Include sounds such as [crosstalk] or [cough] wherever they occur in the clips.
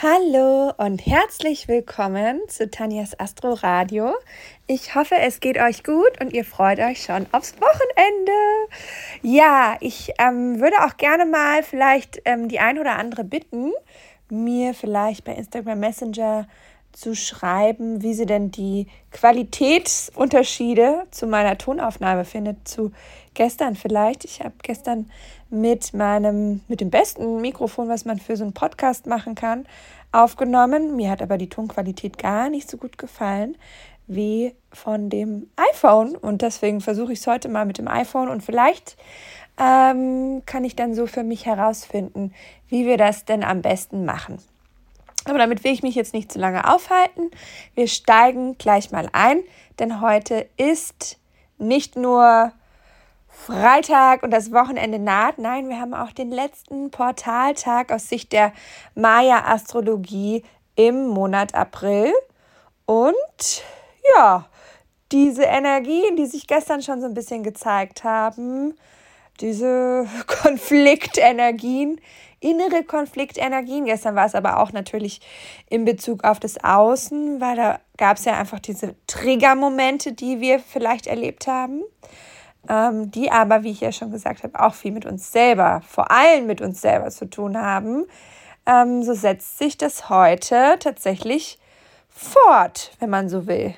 Hallo und herzlich willkommen zu Tanjas Astro Radio. Ich hoffe, es geht euch gut und ihr freut euch schon aufs Wochenende. Ja, ich ähm, würde auch gerne mal vielleicht ähm, die ein oder andere bitten, mir vielleicht bei Instagram Messenger zu schreiben, wie sie denn die Qualitätsunterschiede zu meiner Tonaufnahme findet, zu gestern vielleicht. Ich habe gestern mit meinem, mit dem besten Mikrofon, was man für so einen Podcast machen kann, aufgenommen. Mir hat aber die Tonqualität gar nicht so gut gefallen wie von dem iPhone. Und deswegen versuche ich es heute mal mit dem iPhone und vielleicht ähm, kann ich dann so für mich herausfinden, wie wir das denn am besten machen. Aber damit will ich mich jetzt nicht zu lange aufhalten. Wir steigen gleich mal ein, denn heute ist nicht nur Freitag und das Wochenende naht. Nein, wir haben auch den letzten Portaltag aus Sicht der Maya-Astrologie im Monat April. Und ja, diese Energien, die sich gestern schon so ein bisschen gezeigt haben, diese [laughs] Konfliktenergien, innere Konfliktenergien. Gestern war es aber auch natürlich in Bezug auf das Außen, weil da gab es ja einfach diese Triggermomente, die wir vielleicht erlebt haben, ähm, die aber, wie ich ja schon gesagt habe, auch viel mit uns selber, vor allem mit uns selber zu tun haben. Ähm, so setzt sich das heute tatsächlich fort, wenn man so will.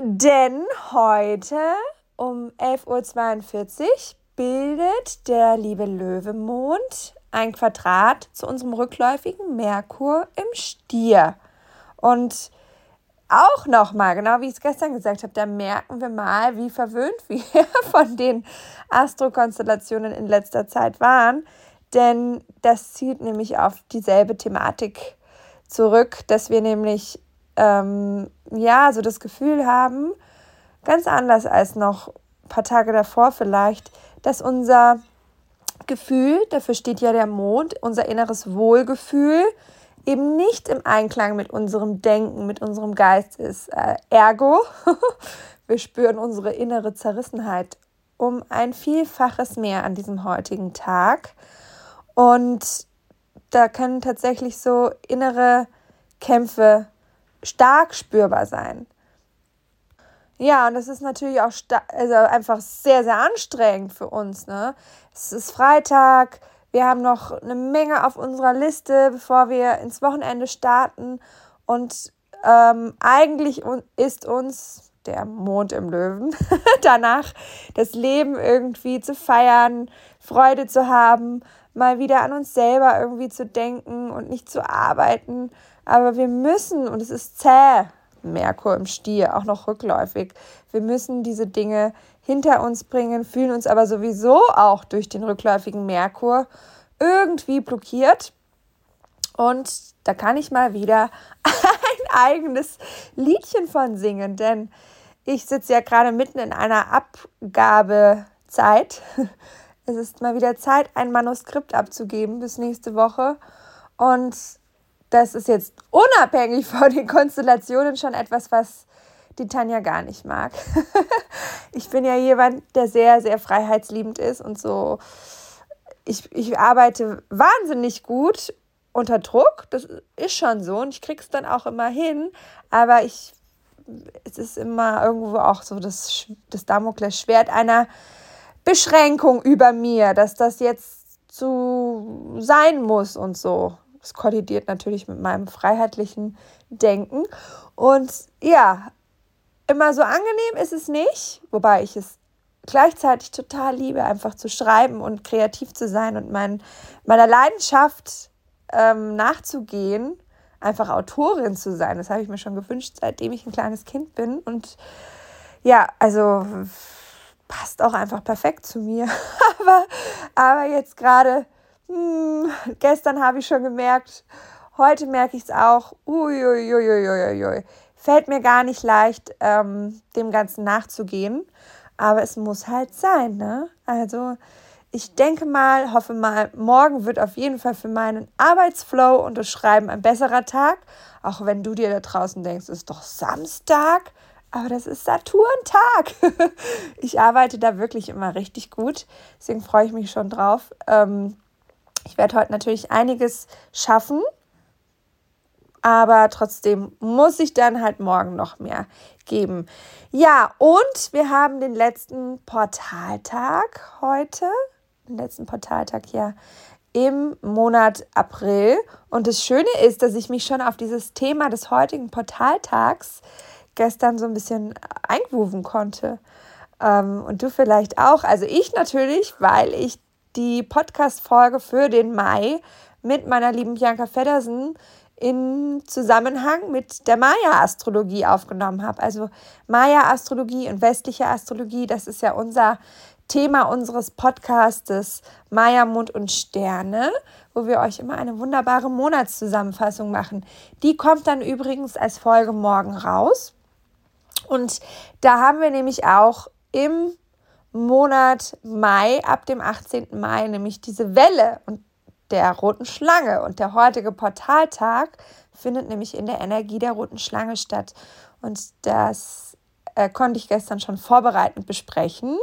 Denn heute um 11.42 Uhr bildet der liebe Löwemond ein Quadrat zu unserem rückläufigen Merkur im Stier. Und auch nochmal, genau wie ich es gestern gesagt habe, da merken wir mal, wie verwöhnt wir [laughs] von den Astrokonstellationen in letzter Zeit waren. Denn das zieht nämlich auf dieselbe Thematik zurück, dass wir nämlich ähm, ja so das Gefühl haben, ganz anders als noch paar Tage davor vielleicht, dass unser Gefühl, dafür steht ja der Mond, unser inneres Wohlgefühl, eben nicht im Einklang mit unserem Denken, mit unserem Geist ist. Äh, ergo, [laughs] wir spüren unsere innere Zerrissenheit um ein Vielfaches mehr an diesem heutigen Tag. Und da können tatsächlich so innere Kämpfe stark spürbar sein. Ja, und das ist natürlich auch also einfach sehr, sehr anstrengend für uns. Ne? Es ist Freitag, wir haben noch eine Menge auf unserer Liste, bevor wir ins Wochenende starten. Und ähm, eigentlich ist uns der Mond im Löwen [laughs] danach das Leben irgendwie zu feiern, Freude zu haben, mal wieder an uns selber irgendwie zu denken und nicht zu arbeiten. Aber wir müssen, und es ist zäh, Merkur im Stier, auch noch rückläufig. Wir müssen diese Dinge hinter uns bringen, fühlen uns aber sowieso auch durch den rückläufigen Merkur irgendwie blockiert. Und da kann ich mal wieder [laughs] ein eigenes Liedchen von singen, denn ich sitze ja gerade mitten in einer Abgabezeit. [laughs] Es ist mal wieder Zeit, ein Manuskript abzugeben bis nächste Woche. Und das ist jetzt unabhängig [laughs] von den Konstellationen schon etwas, was die Tanja gar nicht mag. [laughs] ich bin ja jemand, der sehr, sehr freiheitsliebend ist und so. Ich, ich arbeite wahnsinnig gut unter Druck. Das ist schon so und ich krieg's dann auch immer hin. Aber ich, es ist immer irgendwo auch so das, das Damoklesschwert einer Beschränkung über mir, dass das jetzt zu sein muss und so. Das kollidiert natürlich mit meinem freiheitlichen Denken. Und ja, immer so angenehm ist es nicht, wobei ich es gleichzeitig total liebe, einfach zu schreiben und kreativ zu sein und mein, meiner Leidenschaft ähm, nachzugehen, einfach Autorin zu sein. Das habe ich mir schon gewünscht, seitdem ich ein kleines Kind bin. Und ja, also passt auch einfach perfekt zu mir. [laughs] aber, aber jetzt gerade hm, gestern habe ich schon gemerkt, heute merke ich es auch, uiuiuiuiui, fällt mir gar nicht leicht, ähm, dem Ganzen nachzugehen. Aber es muss halt sein, ne? Also ich denke mal, hoffe mal, morgen wird auf jeden Fall für meinen Arbeitsflow und das Schreiben ein besserer Tag. Auch wenn du dir da draußen denkst, es ist doch Samstag, aber das ist Saturntag. [laughs] ich arbeite da wirklich immer richtig gut. Deswegen freue ich mich schon drauf. Ähm, ich werde heute natürlich einiges schaffen. aber trotzdem muss ich dann halt morgen noch mehr geben. Ja, und wir haben den letzten Portaltag heute, den letzten Portaltag ja im Monat April. Und das Schöne ist, dass ich mich schon auf dieses Thema des heutigen Portaltags gestern so ein bisschen eingrooven konnte. Ähm, und du vielleicht auch. Also ich natürlich, weil ich die Podcast-Folge für den Mai mit meiner lieben Bianca Feddersen in Zusammenhang mit der Maya-Astrologie aufgenommen habe. Also Maya-Astrologie und westliche Astrologie, das ist ja unser Thema unseres Podcastes Maya, Mond und Sterne, wo wir euch immer eine wunderbare Monatszusammenfassung machen. Die kommt dann übrigens als Folge morgen raus. Und da haben wir nämlich auch im Monat Mai, ab dem 18. Mai, nämlich diese Welle und der roten Schlange. Und der heutige Portaltag findet nämlich in der Energie der roten Schlange statt. Und das äh, konnte ich gestern schon vorbereitend besprechen.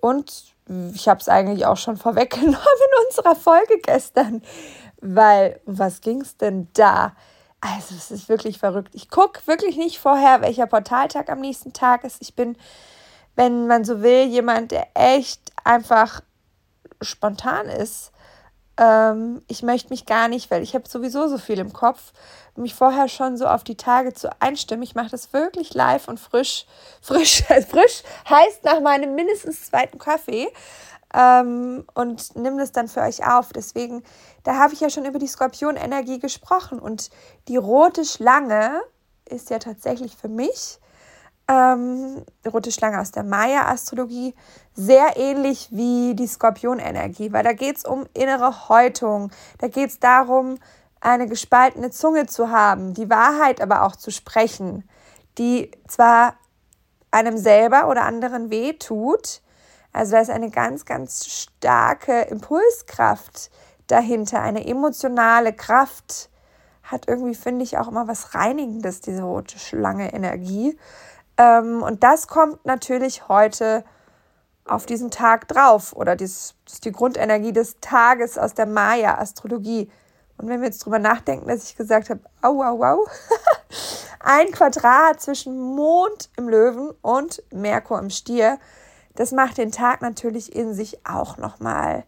Und ich habe es eigentlich auch schon [laughs] vorweggenommen in unserer Folge gestern. Weil, was ging es denn da? Also, es ist wirklich verrückt. Ich gucke wirklich nicht vorher, welcher Portaltag am nächsten Tag ist. Ich bin, wenn man so will, jemand, der echt einfach spontan ist. Ähm, ich möchte mich gar nicht, weil ich habe sowieso so viel im Kopf, mich vorher schon so auf die Tage zu einstimmen. Ich mache das wirklich live und frisch. [laughs] Frisch, frisch heißt nach meinem mindestens zweiten Kaffee ähm, und nimm das dann für euch auf. Deswegen, da habe ich ja schon über die Skorpionenergie gesprochen und die rote Schlange ist ja tatsächlich für mich, ähm, rote Schlange aus der Maya-Astrologie, sehr ähnlich wie die Skorpionenergie, weil da geht es um innere Häutung, da geht es darum, eine gespaltene Zunge zu haben, die Wahrheit aber auch zu sprechen, die zwar einem selber oder anderen weh tut, also da ist eine ganz, ganz starke Impulskraft dahinter, eine emotionale Kraft. Hat irgendwie, finde ich, auch immer was Reinigendes, diese rote Schlange-Energie. Ähm, und das kommt natürlich heute auf diesen Tag drauf. Oder das ist die Grundenergie des Tages aus der Maya-Astrologie. Und wenn wir jetzt drüber nachdenken, dass ich gesagt habe, au, au, au, [laughs] ein Quadrat zwischen Mond im Löwen und Merkur im Stier, das macht den Tag natürlich in sich auch nochmal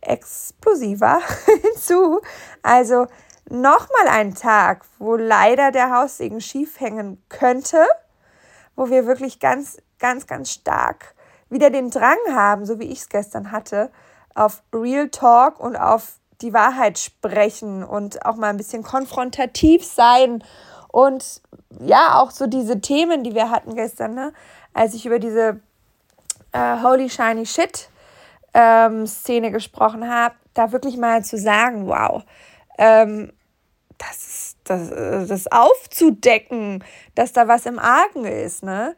explosiver [laughs] hinzu. Also nochmal ein Tag, wo leider der Haussegen schief hängen könnte, wo wir wirklich ganz, ganz, ganz stark wieder den Drang haben, so wie ich es gestern hatte, auf Real Talk und auf die Wahrheit sprechen und auch mal ein bisschen konfrontativ sein und ja, auch so diese Themen, die wir hatten gestern, ne? als ich über diese äh, Holy Shiny Shit ähm, Szene gesprochen habe, da wirklich mal zu sagen, wow, ähm, das, das, äh, das aufzudecken, dass da was im Argen ist, ne?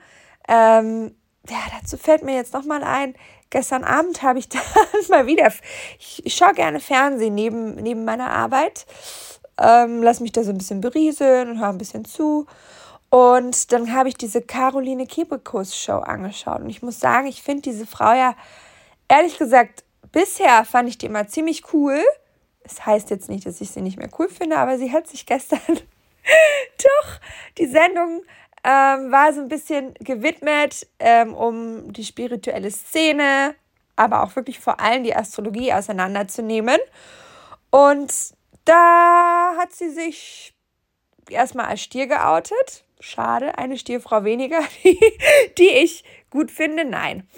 Ähm, ja, dazu fällt mir jetzt nochmal ein, gestern Abend habe ich [laughs] dann mal wieder, ich, ich schaue gerne Fernsehen neben, neben meiner Arbeit, ähm, lass mich da so ein bisschen berieseln und höre ein bisschen zu. Und dann habe ich diese Caroline Kebekus Show angeschaut. Und ich muss sagen, ich finde diese Frau ja, ehrlich gesagt, bisher fand ich die immer ziemlich cool. Das heißt jetzt nicht, dass ich sie nicht mehr cool finde, aber sie hat sich gestern [laughs] doch die Sendung ähm, war so ein bisschen gewidmet ähm, um die spirituelle Szene, aber auch wirklich vor allem die Astrologie auseinanderzunehmen. Und da hat sie sich erstmal als Stier geoutet schade, eine Stierfrau weniger, [laughs] die, die ich gut finde. Nein.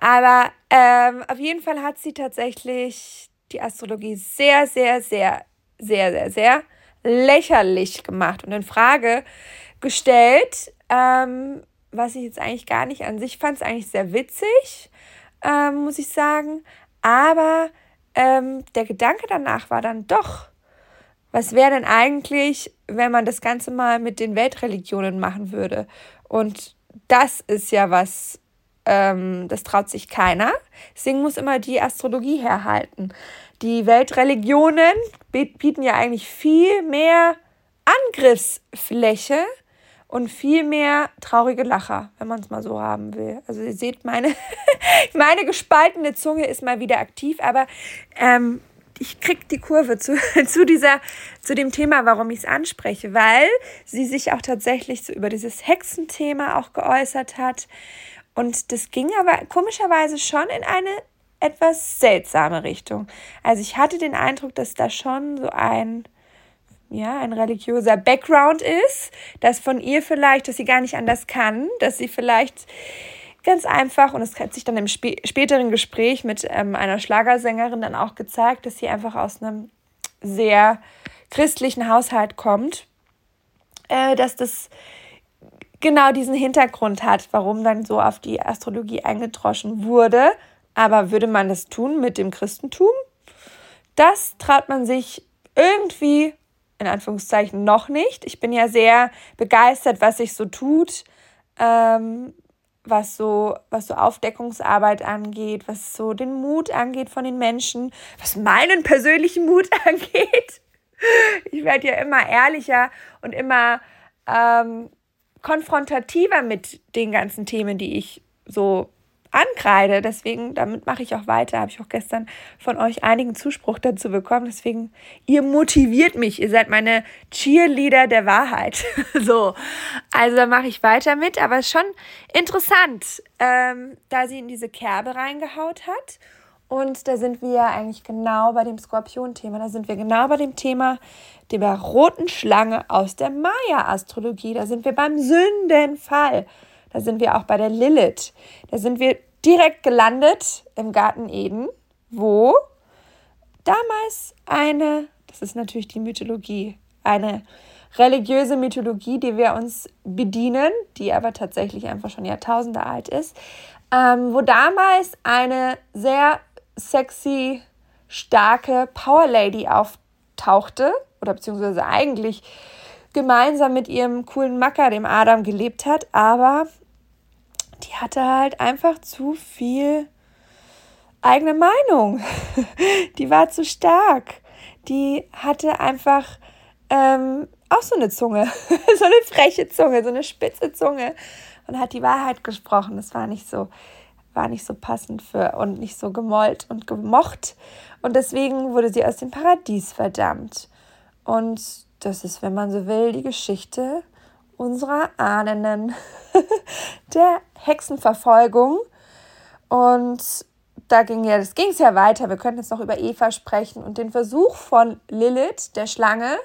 Aber ähm, auf jeden Fall hat sie tatsächlich die Astrologie sehr, sehr, sehr, sehr, sehr, sehr lächerlich gemacht und in Frage gestellt, ähm, was ich jetzt eigentlich gar nicht an sich fand, es eigentlich sehr witzig, ähm, muss ich sagen. Aber ähm, der Gedanke danach war dann doch, was wäre denn eigentlich, wenn man das Ganze mal mit den Weltreligionen machen würde? Und das ist ja was, ähm, das traut sich keiner. Deswegen muss immer die Astrologie herhalten. Die Weltreligionen bieten ja eigentlich viel mehr Angriffsfläche und viel mehr traurige Lacher, wenn man es mal so haben will. Also ihr seht, meine, [laughs] meine gespaltene Zunge ist mal wieder aktiv, aber ähm, ich krieg die Kurve zu, [laughs] zu dieser, zu dem Thema, warum ich es anspreche, weil sie sich auch tatsächlich so über dieses Hexenthema auch geäußert hat. Und das ging aber komischerweise schon in eine etwas seltsame Richtung. Also ich hatte den Eindruck, dass da schon so ein, ja, ein religiöser Background ist, dass von ihr vielleicht, dass sie gar nicht anders kann, dass sie vielleicht ganz einfach, und es hat sich dann im spä späteren Gespräch mit ähm, einer Schlagersängerin dann auch gezeigt, dass sie einfach aus einem sehr christlichen Haushalt kommt, äh, dass das genau diesen Hintergrund hat, warum dann so auf die Astrologie eingedroschen wurde. Aber würde man das tun mit dem Christentum? Das traut man sich irgendwie, in Anführungszeichen, noch nicht. Ich bin ja sehr begeistert, was sich so tut, ähm, was so, was so Aufdeckungsarbeit angeht, was so den Mut angeht von den Menschen, was meinen persönlichen Mut [laughs] angeht. Ich werde ja immer ehrlicher und immer ähm, konfrontativer mit den ganzen Themen, die ich so ankreide. Deswegen, damit mache ich auch weiter. Habe ich auch gestern von euch einigen Zuspruch dazu bekommen. Deswegen, ihr motiviert mich. Ihr seid meine Cheerleader der Wahrheit. [laughs] so, also da mache ich weiter mit. Aber es ist schon interessant, ähm, da sie in diese Kerbe reingehaut hat. Und da sind wir eigentlich genau bei dem Skorpion-Thema. Da sind wir genau bei dem Thema der roten Schlange aus der Maya-Astrologie. Da sind wir beim Sündenfall. Da sind wir auch bei der Lilith. Da sind wir direkt gelandet im Garten Eden, wo damals eine, das ist natürlich die Mythologie, eine religiöse Mythologie, die wir uns bedienen, die aber tatsächlich einfach schon Jahrtausende alt ist, ähm, wo damals eine sehr sexy, starke Power Lady auftauchte, oder beziehungsweise eigentlich gemeinsam mit ihrem coolen Macker, dem Adam, gelebt hat, aber die hatte halt einfach zu viel eigene Meinung. [laughs] die war zu stark. Die hatte einfach ähm, auch so eine Zunge, [laughs] so eine freche Zunge, so eine spitze Zunge und hat die Wahrheit gesprochen. Das war nicht so, war nicht so passend für und nicht so gemollt und gemocht. Und deswegen wurde sie aus dem Paradies verdammt. Und das ist, wenn man so will, die Geschichte unserer Ahnen, [laughs] der Hexenverfolgung. Und da ging ja, das ging es ja weiter. Wir könnten jetzt noch über Eva sprechen und den Versuch von Lilith, der Schlange,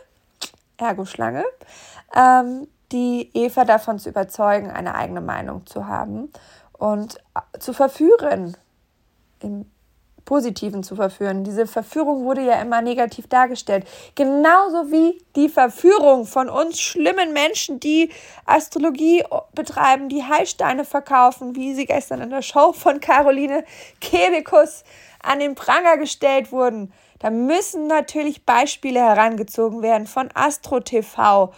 ergo Schlange, ähm, die Eva davon zu überzeugen, eine eigene Meinung zu haben und zu verführen im Positiven zu verführen. Diese Verführung wurde ja immer negativ dargestellt. Genauso wie die Verführung von uns schlimmen Menschen, die Astrologie betreiben, die Heilsteine verkaufen, wie sie gestern in der Show von Caroline Kebekus an den Pranger gestellt wurden. Da müssen natürlich Beispiele herangezogen werden von Astro TV,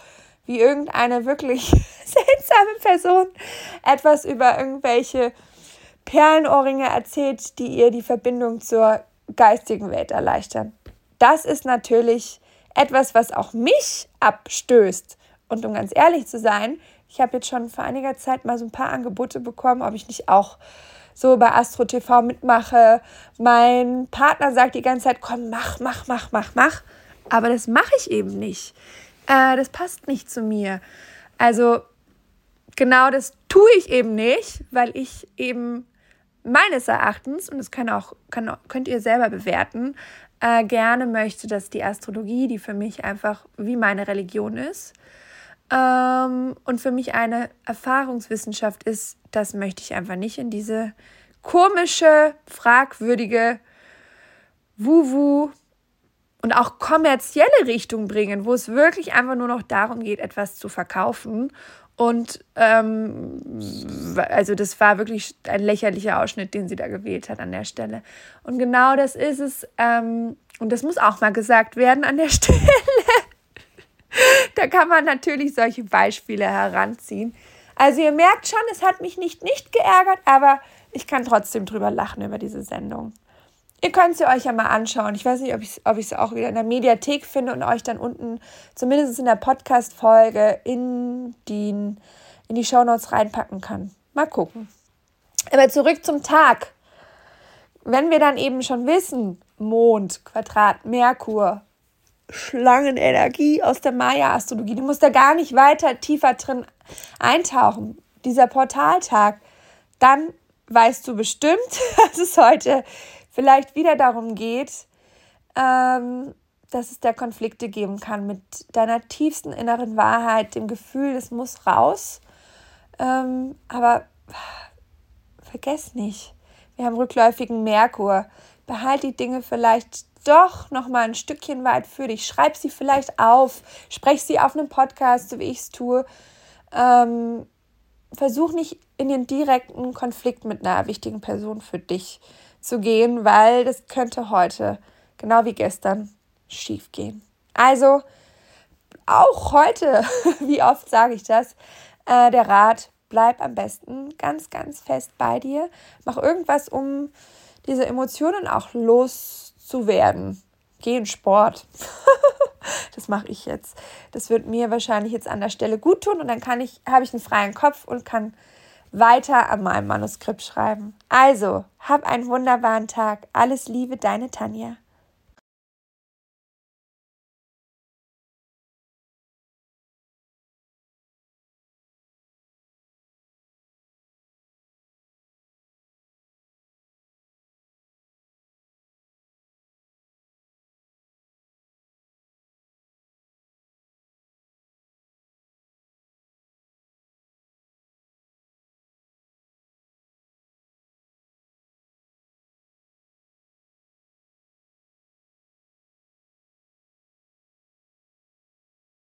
wie irgendeine wirklich [laughs] seltsame Person etwas über irgendwelche Perlenohrringe erzählt, die ihr die Verbindung zur geistigen Welt erleichtern. Das ist natürlich etwas, was auch mich abstößt. Und um ganz ehrlich zu sein, ich habe jetzt schon vor einiger Zeit mal so ein paar Angebote bekommen, ob ich nicht auch so bei Astro TV mitmache. Mein Partner sagt die ganze Zeit, komm, mach, mach, mach, mach, mach. Aber das mache ich eben nicht. Äh, das passt nicht zu mir. Also genau das tue ich eben nicht, weil ich eben meines Erachtens, und das kann auch, kann, könnt ihr selber bewerten, äh, gerne möchte, dass die Astrologie, die für mich einfach wie meine Religion ist ähm, und für mich eine Erfahrungswissenschaft ist, das möchte ich einfach nicht in diese komische, fragwürdige Wuhu und auch kommerzielle Richtung bringen, wo es wirklich einfach nur noch darum geht, etwas zu verkaufen und ähm, also das war wirklich ein lächerlicher Ausschnitt, den sie da gewählt hat an der Stelle. Und genau das ist es. Ähm, und das muss auch mal gesagt werden an der [laughs] Stelle. da kann man natürlich solche Beispiele heranziehen. Also ihr merkt schon, es hat mich nicht nicht geärgert, aber ich kann trotzdem drüber lachen über diese Sendung. Ihr könnt sie euch ja mal anschauen. Ich weiß nicht, ob ich es ob auch wieder in der Mediathek finde und euch dann unten, zumindest in der Podcast-Folge, in die, in die Shownotes reinpacken kann. Mal gucken. Aber zurück zum Tag. Wenn wir dann eben schon wissen, Mond, Quadrat, Merkur, Schlangenenergie aus der Maya-Astrologie. Du musst da gar nicht weiter tiefer drin eintauchen. Dieser Portaltag, dann weißt du bestimmt, [laughs] dass es heute vielleicht wieder darum geht, ähm, dass es da Konflikte geben kann mit deiner tiefsten inneren Wahrheit, dem Gefühl, es muss raus. Ähm, aber vergess nicht, wir haben rückläufigen Merkur. Behalt die Dinge vielleicht doch noch mal ein Stückchen weit für dich. Schreib sie vielleicht auf, sprech sie auf einem Podcast, so wie ich es tue. Ähm, versuch nicht in den direkten Konflikt mit einer wichtigen Person für dich zu gehen, weil das könnte heute, genau wie gestern, schief gehen. Also auch heute, [laughs] wie oft sage ich das, äh, der Rat, bleib am besten ganz, ganz fest bei dir. Mach irgendwas, um diese Emotionen auch loszuwerden. Geh in Sport. [laughs] das mache ich jetzt. Das wird mir wahrscheinlich jetzt an der Stelle gut tun und dann kann ich, habe ich einen freien Kopf und kann weiter an meinem Manuskript schreiben. Also, hab einen wunderbaren Tag. Alles Liebe, deine Tanja.